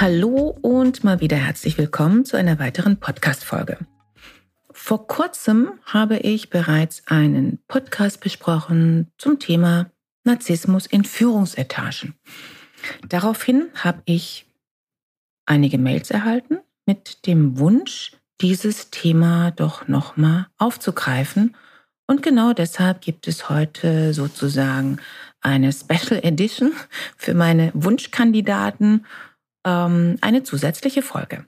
Hallo und mal wieder herzlich willkommen zu einer weiteren Podcast-Folge. Vor kurzem habe ich bereits einen Podcast besprochen zum Thema Narzissmus in Führungsetagen. Daraufhin habe ich einige Mails erhalten mit dem Wunsch, dieses Thema doch nochmal aufzugreifen. Und genau deshalb gibt es heute sozusagen eine Special Edition für meine Wunschkandidaten ähm, eine zusätzliche Folge.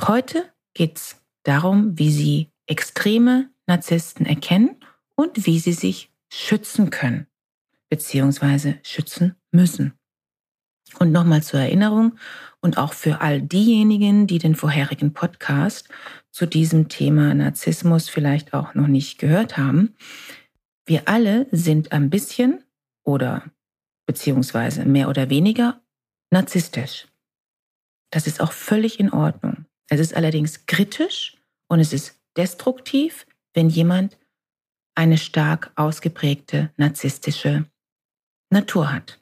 Heute geht es darum, wie Sie extreme Narzissten erkennen und wie Sie sich schützen können beziehungsweise schützen müssen. Und nochmal zur Erinnerung und auch für all diejenigen, die den vorherigen Podcast zu diesem Thema Narzissmus vielleicht auch noch nicht gehört haben. Wir alle sind ein bisschen oder beziehungsweise mehr oder weniger narzisstisch. Das ist auch völlig in Ordnung. Es ist allerdings kritisch und es ist destruktiv, wenn jemand eine stark ausgeprägte narzisstische Natur hat.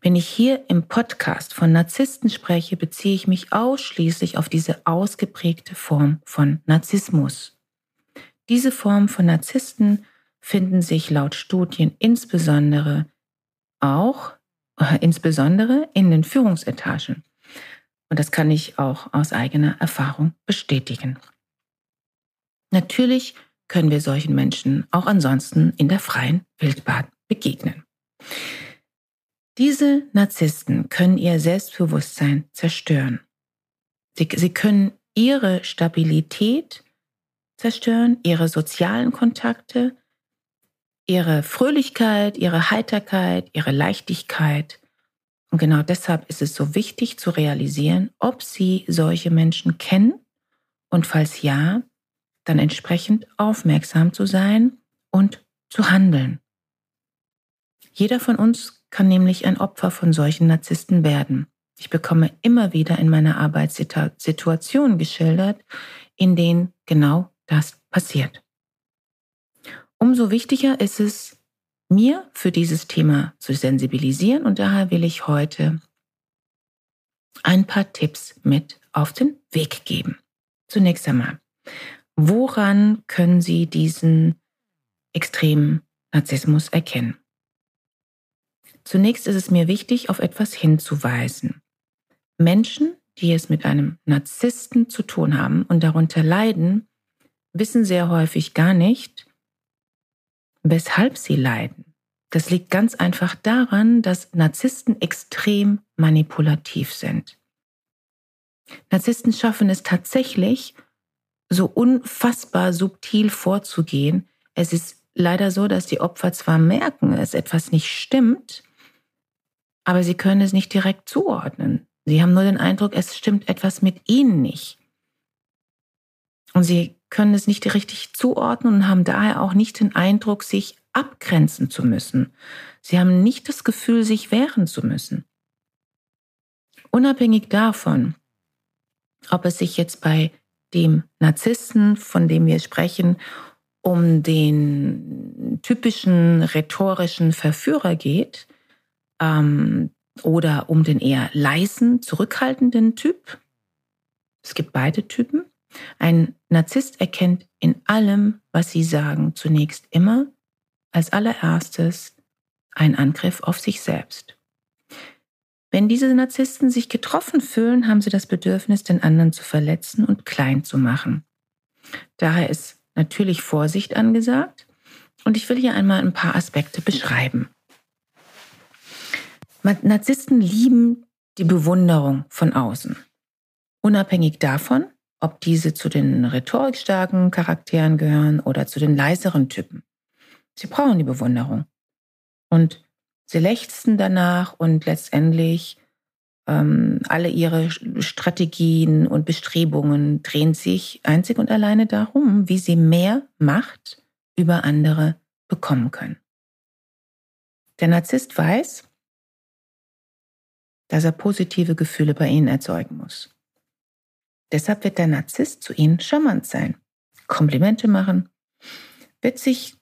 Wenn ich hier im Podcast von Narzissten spreche, beziehe ich mich ausschließlich auf diese ausgeprägte Form von Narzissmus. Diese Form von Narzissten finden sich laut Studien insbesondere auch insbesondere in den Führungsetagen. Und das kann ich auch aus eigener Erfahrung bestätigen. Natürlich können wir solchen Menschen auch ansonsten in der freien Wildbahn begegnen. Diese Narzissten können ihr Selbstbewusstsein zerstören. Sie, sie können ihre Stabilität zerstören, ihre sozialen Kontakte, ihre Fröhlichkeit, ihre Heiterkeit, ihre Leichtigkeit. Und genau deshalb ist es so wichtig zu realisieren, ob Sie solche Menschen kennen und falls ja, dann entsprechend aufmerksam zu sein und zu handeln. Jeder von uns kann nämlich ein Opfer von solchen Narzissten werden. Ich bekomme immer wieder in meiner Arbeitssituation geschildert, in denen genau das passiert. Umso wichtiger ist es, mir für dieses Thema zu sensibilisieren und daher will ich heute ein paar Tipps mit auf den Weg geben. Zunächst einmal, woran können Sie diesen extremen Narzissmus erkennen? Zunächst ist es mir wichtig, auf etwas hinzuweisen. Menschen, die es mit einem Narzissten zu tun haben und darunter leiden, wissen sehr häufig gar nicht, weshalb sie leiden. Das liegt ganz einfach daran, dass Narzissten extrem manipulativ sind. Narzissten schaffen es tatsächlich, so unfassbar subtil vorzugehen. Es ist leider so, dass die Opfer zwar merken, dass etwas nicht stimmt, aber sie können es nicht direkt zuordnen. Sie haben nur den Eindruck, es stimmt etwas mit ihnen nicht. Und sie können es nicht richtig zuordnen und haben daher auch nicht den Eindruck, sich abgrenzen zu müssen. Sie haben nicht das Gefühl, sich wehren zu müssen. Unabhängig davon, ob es sich jetzt bei dem Narzissten, von dem wir sprechen, um den typischen rhetorischen Verführer geht ähm, oder um den eher leisen, zurückhaltenden Typ. Es gibt beide Typen. Ein Narzisst erkennt in allem, was sie sagen, zunächst immer als allererstes ein Angriff auf sich selbst. Wenn diese Narzissten sich getroffen fühlen, haben sie das Bedürfnis, den anderen zu verletzen und klein zu machen. Daher ist natürlich Vorsicht angesagt und ich will hier einmal ein paar Aspekte beschreiben. Narzissten lieben die Bewunderung von außen. Unabhängig davon, ob diese zu den rhetorikstarken Charakteren gehören oder zu den leiseren Typen. Sie brauchen die Bewunderung. Und sie lechzen danach und letztendlich ähm, alle ihre Strategien und Bestrebungen drehen sich einzig und alleine darum, wie sie mehr Macht über andere bekommen können. Der Narzisst weiß, dass er positive Gefühle bei ihnen erzeugen muss. Deshalb wird der Narzisst zu ihnen charmant sein, Komplimente machen, wird sich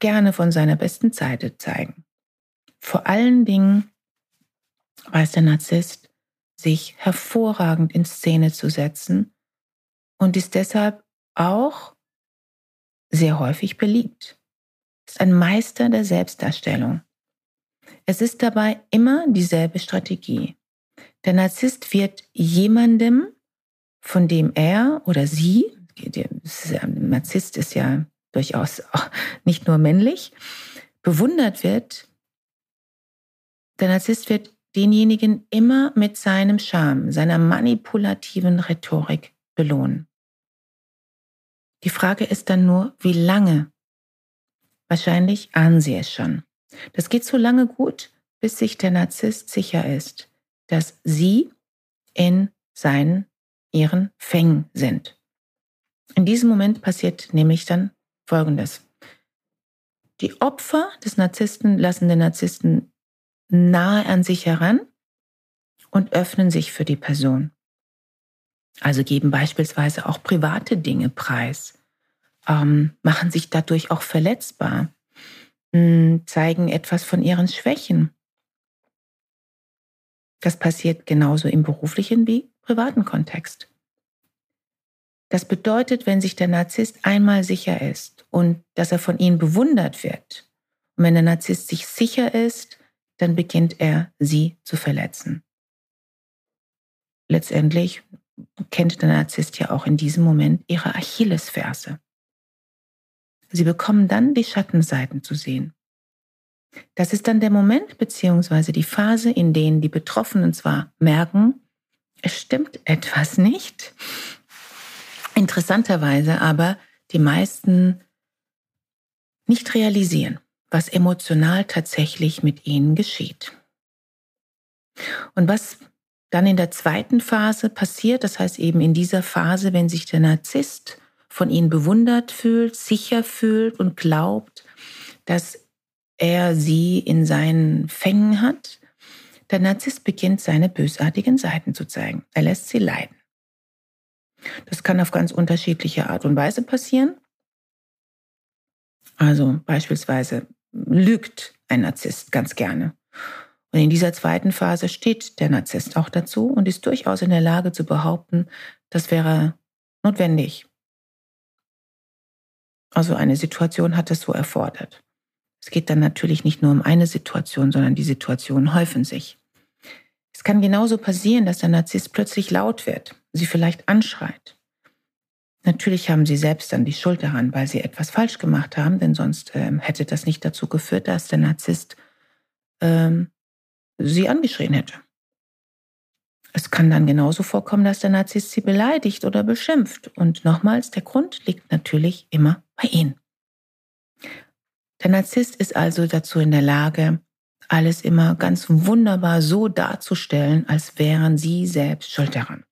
gerne von seiner besten Seite zeigen. Vor allen Dingen weiß der Narzisst, sich hervorragend in Szene zu setzen und ist deshalb auch sehr häufig beliebt. Ist ein Meister der Selbstdarstellung. Es ist dabei immer dieselbe Strategie. Der Narzisst wird jemandem, von dem er oder sie, der Narzisst ist ja durchaus nicht nur männlich, bewundert wird, der Narzisst wird denjenigen immer mit seinem Charme, seiner manipulativen Rhetorik belohnen. Die Frage ist dann nur, wie lange? Wahrscheinlich ahnen Sie es schon. Das geht so lange gut, bis sich der Narzisst sicher ist, dass Sie in seinen, ihren Fängen sind. In diesem Moment passiert nämlich dann Folgendes. Die Opfer des Narzissten lassen den Narzissten nahe an sich heran und öffnen sich für die Person. Also geben beispielsweise auch private Dinge preis, ähm, machen sich dadurch auch verletzbar, hm, zeigen etwas von ihren Schwächen. Das passiert genauso im beruflichen wie privaten Kontext. Das bedeutet, wenn sich der Narzisst einmal sicher ist und dass er von ihnen bewundert wird, und wenn der Narzisst sich sicher ist, dann beginnt er, sie zu verletzen. Letztendlich kennt der Narzisst ja auch in diesem Moment ihre Achillesferse. Sie bekommen dann die Schattenseiten zu sehen. Das ist dann der Moment bzw. die Phase, in denen die Betroffenen zwar merken, es stimmt etwas nicht, interessanterweise aber die meisten nicht realisieren was emotional tatsächlich mit ihnen geschieht. Und was dann in der zweiten Phase passiert, das heißt eben in dieser Phase, wenn sich der Narzisst von ihnen bewundert fühlt, sicher fühlt und glaubt, dass er sie in seinen Fängen hat, der Narzisst beginnt seine bösartigen Seiten zu zeigen. Er lässt sie leiden. Das kann auf ganz unterschiedliche Art und Weise passieren. Also beispielsweise lügt ein Narzisst ganz gerne. Und in dieser zweiten Phase steht der Narzisst auch dazu und ist durchaus in der Lage zu behaupten, das wäre notwendig. Also eine Situation hat es so erfordert. Es geht dann natürlich nicht nur um eine Situation, sondern die Situationen häufen sich. Es kann genauso passieren, dass der Narzisst plötzlich laut wird, sie vielleicht anschreit. Natürlich haben sie selbst dann die Schuld daran, weil sie etwas falsch gemacht haben, denn sonst ähm, hätte das nicht dazu geführt, dass der Narzisst ähm, sie angeschrien hätte. Es kann dann genauso vorkommen, dass der Narzisst sie beleidigt oder beschimpft. Und nochmals, der Grund liegt natürlich immer bei ihnen. Der Narzisst ist also dazu in der Lage, alles immer ganz wunderbar so darzustellen, als wären sie selbst schuld daran.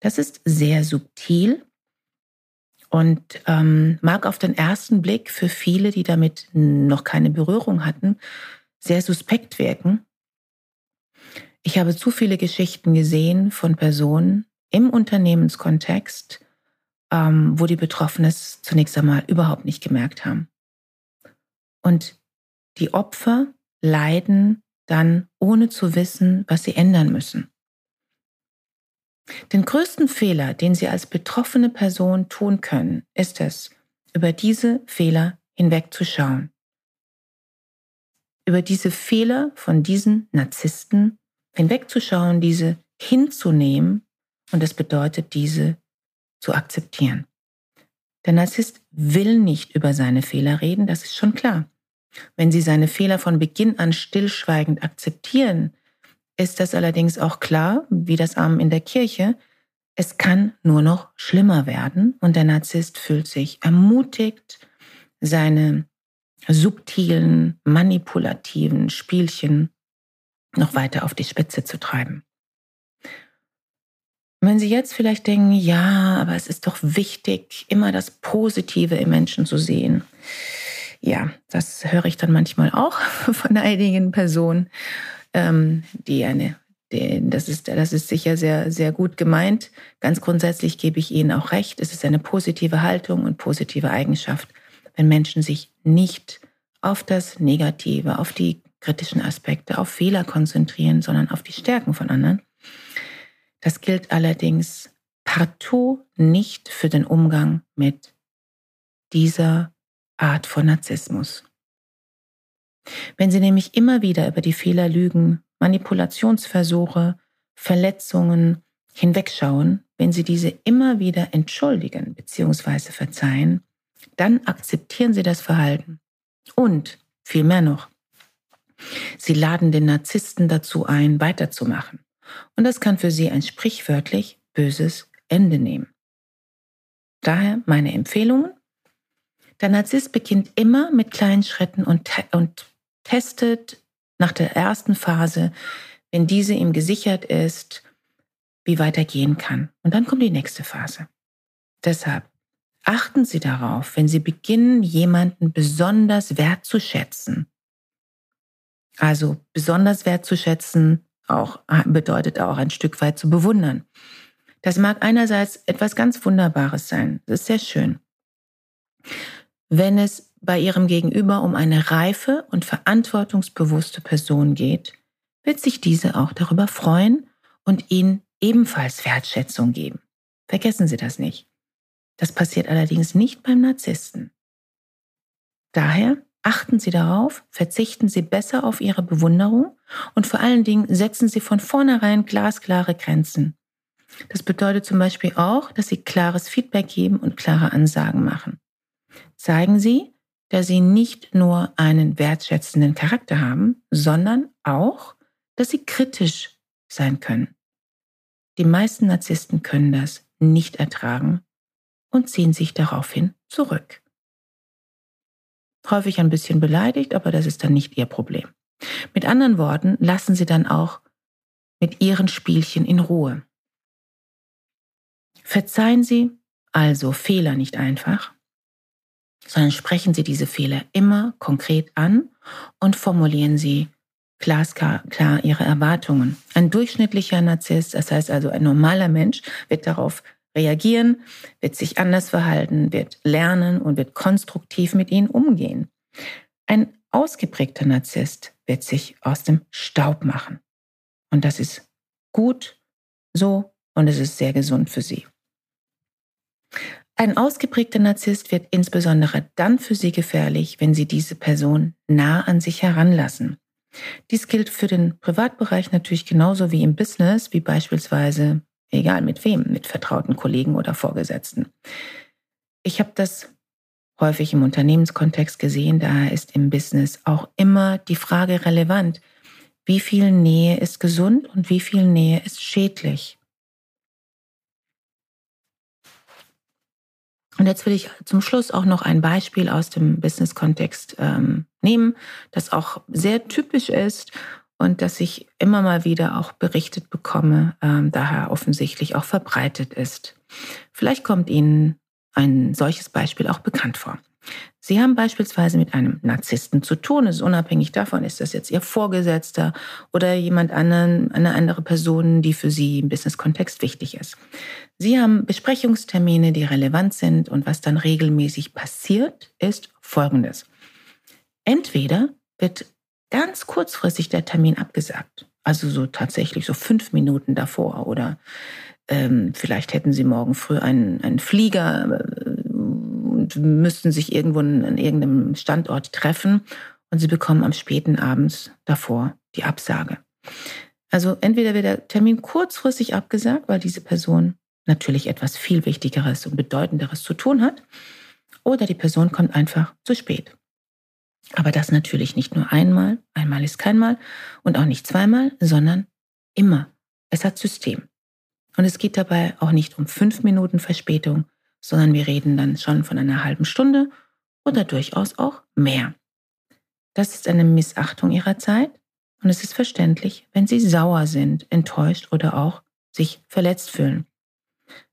Das ist sehr subtil und ähm, mag auf den ersten Blick für viele, die damit noch keine Berührung hatten, sehr suspekt wirken. Ich habe zu viele Geschichten gesehen von Personen im Unternehmenskontext, ähm, wo die Betroffenen es zunächst einmal überhaupt nicht gemerkt haben. Und die Opfer leiden dann, ohne zu wissen, was sie ändern müssen. Den größten Fehler, den Sie als betroffene Person tun können, ist es, über diese Fehler hinwegzuschauen. Über diese Fehler von diesen Narzissten hinwegzuschauen, diese hinzunehmen und das bedeutet, diese zu akzeptieren. Der Narzisst will nicht über seine Fehler reden, das ist schon klar. Wenn Sie seine Fehler von Beginn an stillschweigend akzeptieren, ist das allerdings auch klar, wie das Amen in der Kirche, es kann nur noch schlimmer werden und der Narzisst fühlt sich ermutigt, seine subtilen, manipulativen Spielchen noch weiter auf die Spitze zu treiben. Wenn Sie jetzt vielleicht denken, ja, aber es ist doch wichtig, immer das Positive im Menschen zu sehen. Ja, das höre ich dann manchmal auch von einigen Personen, ähm, die eine, die, das ist, das ist sicher sehr, sehr gut gemeint. Ganz grundsätzlich gebe ich Ihnen auch recht. Es ist eine positive Haltung und positive Eigenschaft, wenn Menschen sich nicht auf das Negative, auf die kritischen Aspekte, auf Fehler konzentrieren, sondern auf die Stärken von anderen. Das gilt allerdings partout nicht für den Umgang mit dieser Art von Narzissmus. Wenn Sie nämlich immer wieder über die Fehler lügen, Manipulationsversuche, Verletzungen hinwegschauen, wenn Sie diese immer wieder entschuldigen bzw. verzeihen, dann akzeptieren Sie das Verhalten. Und, viel mehr noch, Sie laden den Narzissten dazu ein, weiterzumachen. Und das kann für Sie ein sprichwörtlich böses Ende nehmen. Daher meine Empfehlungen. Der Narzisst beginnt immer mit kleinen Schritten und, te und testet nach der ersten Phase, wenn diese ihm gesichert ist, wie weitergehen kann. Und dann kommt die nächste Phase. Deshalb achten Sie darauf, wenn Sie beginnen, jemanden besonders wertzuschätzen. Also besonders wertzuschätzen auch, bedeutet auch ein Stück weit zu bewundern. Das mag einerseits etwas ganz Wunderbares sein. Das ist sehr schön. Wenn es bei Ihrem Gegenüber um eine reife und verantwortungsbewusste Person geht, wird sich diese auch darüber freuen und Ihnen ebenfalls Wertschätzung geben. Vergessen Sie das nicht. Das passiert allerdings nicht beim Narzissten. Daher achten Sie darauf, verzichten Sie besser auf Ihre Bewunderung und vor allen Dingen setzen Sie von vornherein glasklare Grenzen. Das bedeutet zum Beispiel auch, dass Sie klares Feedback geben und klare Ansagen machen. Zeigen Sie, dass Sie nicht nur einen wertschätzenden Charakter haben, sondern auch, dass Sie kritisch sein können. Die meisten Narzissten können das nicht ertragen und ziehen sich daraufhin zurück. Häufig ein bisschen beleidigt, aber das ist dann nicht Ihr Problem. Mit anderen Worten, lassen Sie dann auch mit Ihren Spielchen in Ruhe. Verzeihen Sie also Fehler nicht einfach, sondern sprechen Sie diese Fehler immer konkret an und formulieren Sie glasklar klar Ihre Erwartungen. Ein durchschnittlicher Narzisst, das heißt also ein normaler Mensch, wird darauf reagieren, wird sich anders verhalten, wird lernen und wird konstruktiv mit ihnen umgehen. Ein ausgeprägter Narzisst wird sich aus dem Staub machen. Und das ist gut so und es ist sehr gesund für sie. Ein ausgeprägter Narzisst wird insbesondere dann für Sie gefährlich, wenn Sie diese Person nah an sich heranlassen. Dies gilt für den Privatbereich natürlich genauso wie im Business, wie beispielsweise egal mit wem, mit vertrauten Kollegen oder Vorgesetzten. Ich habe das häufig im Unternehmenskontext gesehen, daher ist im Business auch immer die Frage relevant, wie viel Nähe ist gesund und wie viel Nähe ist schädlich. Und jetzt will ich zum Schluss auch noch ein Beispiel aus dem Business-Kontext ähm, nehmen, das auch sehr typisch ist und das ich immer mal wieder auch berichtet bekomme, ähm, daher offensichtlich auch verbreitet ist. Vielleicht kommt Ihnen ein solches Beispiel auch bekannt vor. Sie haben beispielsweise mit einem Narzissten zu tun. Es ist unabhängig davon, ist das jetzt Ihr Vorgesetzter oder jemand anderen, eine andere Person, die für Sie im Business-Kontext wichtig ist. Sie haben Besprechungstermine, die relevant sind und was dann regelmäßig passiert, ist Folgendes. Entweder wird ganz kurzfristig der Termin abgesagt. Also so tatsächlich so fünf Minuten davor oder ähm, vielleicht hätten sie morgen früh einen, einen Flieger äh, und müssten sich irgendwo an irgendeinem Standort treffen und sie bekommen am späten Abend davor die Absage. Also entweder wird der Termin kurzfristig abgesagt, weil diese Person natürlich etwas viel Wichtigeres und Bedeutenderes zu tun hat, oder die Person kommt einfach zu spät. Aber das natürlich nicht nur einmal, einmal ist kein Mal und auch nicht zweimal, sondern immer. Es hat System. Und es geht dabei auch nicht um fünf Minuten Verspätung, sondern wir reden dann schon von einer halben Stunde oder durchaus auch mehr. Das ist eine Missachtung ihrer Zeit und es ist verständlich, wenn sie sauer sind, enttäuscht oder auch sich verletzt fühlen.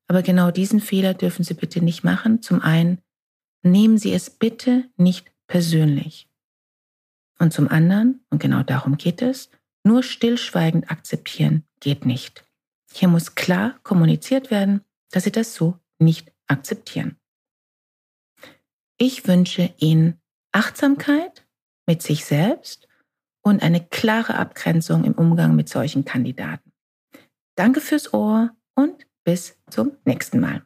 Aber genau diesen Fehler dürfen Sie bitte nicht machen. Zum einen, nehmen Sie es bitte nicht persönlich. Und zum anderen, und genau darum geht es, nur stillschweigend akzeptieren geht nicht. Hier muss klar kommuniziert werden, dass Sie das so nicht akzeptieren. Ich wünsche Ihnen Achtsamkeit mit sich selbst und eine klare Abgrenzung im Umgang mit solchen Kandidaten. Danke fürs Ohr und bis zum nächsten Mal.